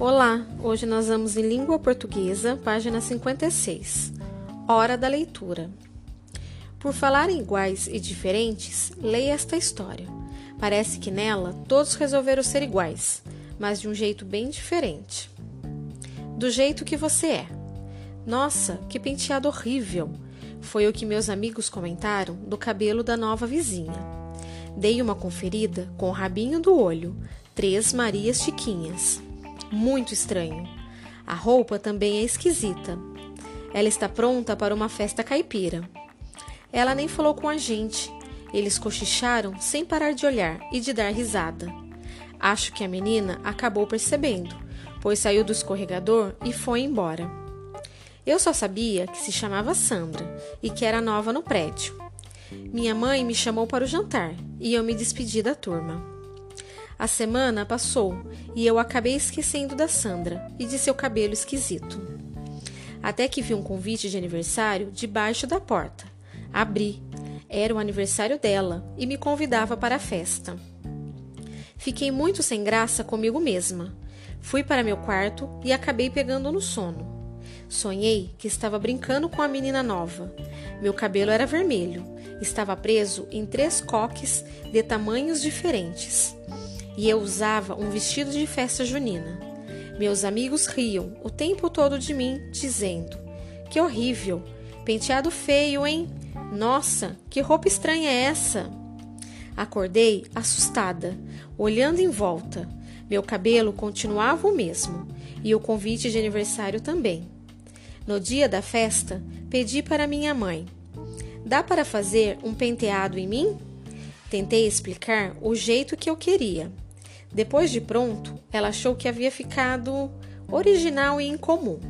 Olá, hoje nós vamos em língua portuguesa, página 56. Hora da leitura. Por falarem iguais e diferentes, leia esta história. Parece que nela todos resolveram ser iguais, mas de um jeito bem diferente. Do jeito que você é. Nossa, que penteado horrível! Foi o que meus amigos comentaram do cabelo da nova vizinha. Dei uma conferida com o rabinho do olho, três Marias Chiquinhas. Muito estranho. A roupa também é esquisita. Ela está pronta para uma festa caipira. Ela nem falou com a gente. Eles cochicharam sem parar de olhar e de dar risada. Acho que a menina acabou percebendo, pois saiu do escorregador e foi embora. Eu só sabia que se chamava Sandra e que era nova no prédio. Minha mãe me chamou para o jantar e eu me despedi da turma. A semana passou e eu acabei esquecendo da Sandra e de seu cabelo esquisito. Até que vi um convite de aniversário debaixo da porta. Abri. Era o aniversário dela e me convidava para a festa. Fiquei muito sem graça comigo mesma. Fui para meu quarto e acabei pegando no sono. Sonhei que estava brincando com a menina nova. Meu cabelo era vermelho, estava preso em três coques de tamanhos diferentes e eu usava um vestido de festa junina. Meus amigos riam o tempo todo de mim, dizendo: Que horrível! Penteado feio, hein? Nossa, que roupa estranha é essa? Acordei assustada, olhando em volta. Meu cabelo continuava o mesmo e o convite de aniversário também. No dia da festa, pedi para minha mãe: Dá para fazer um penteado em mim? Tentei explicar o jeito que eu queria. Depois de pronto, ela achou que havia ficado original e incomum.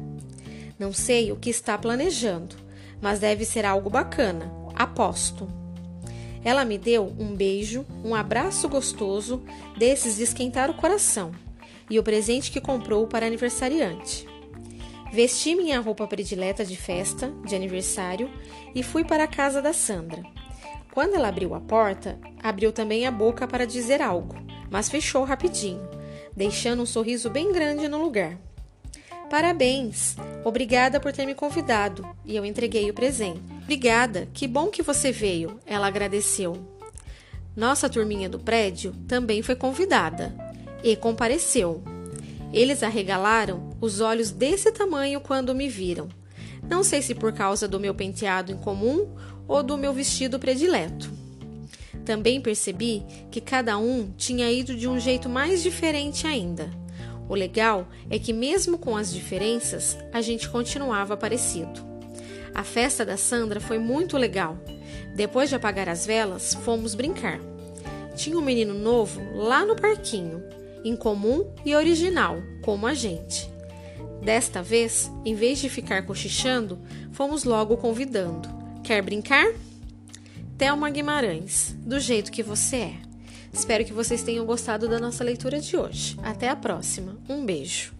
Não sei o que está planejando, mas deve ser algo bacana, aposto. Ela me deu um beijo, um abraço gostoso, desses de esquentar o coração, e o presente que comprou para aniversariante. Vesti minha roupa predileta de festa, de aniversário, e fui para a casa da Sandra. Quando ela abriu a porta, abriu também a boca para dizer algo, mas fechou rapidinho, deixando um sorriso bem grande no lugar. Parabéns! Obrigada por ter me convidado e eu entreguei o presente. Obrigada, que bom que você veio, ela agradeceu. Nossa turminha do prédio também foi convidada e compareceu. Eles arregalaram os olhos desse tamanho quando me viram. Não sei se por causa do meu penteado incomum ou do meu vestido predileto. Também percebi que cada um tinha ido de um jeito mais diferente ainda. O legal é que, mesmo com as diferenças, a gente continuava parecido. A festa da Sandra foi muito legal. Depois de apagar as velas, fomos brincar. Tinha um menino novo lá no parquinho, incomum e original, como a gente. Desta vez, em vez de ficar cochichando, fomos logo convidando. Quer brincar? Thelma Guimarães, do jeito que você é. Espero que vocês tenham gostado da nossa leitura de hoje. Até a próxima. Um beijo.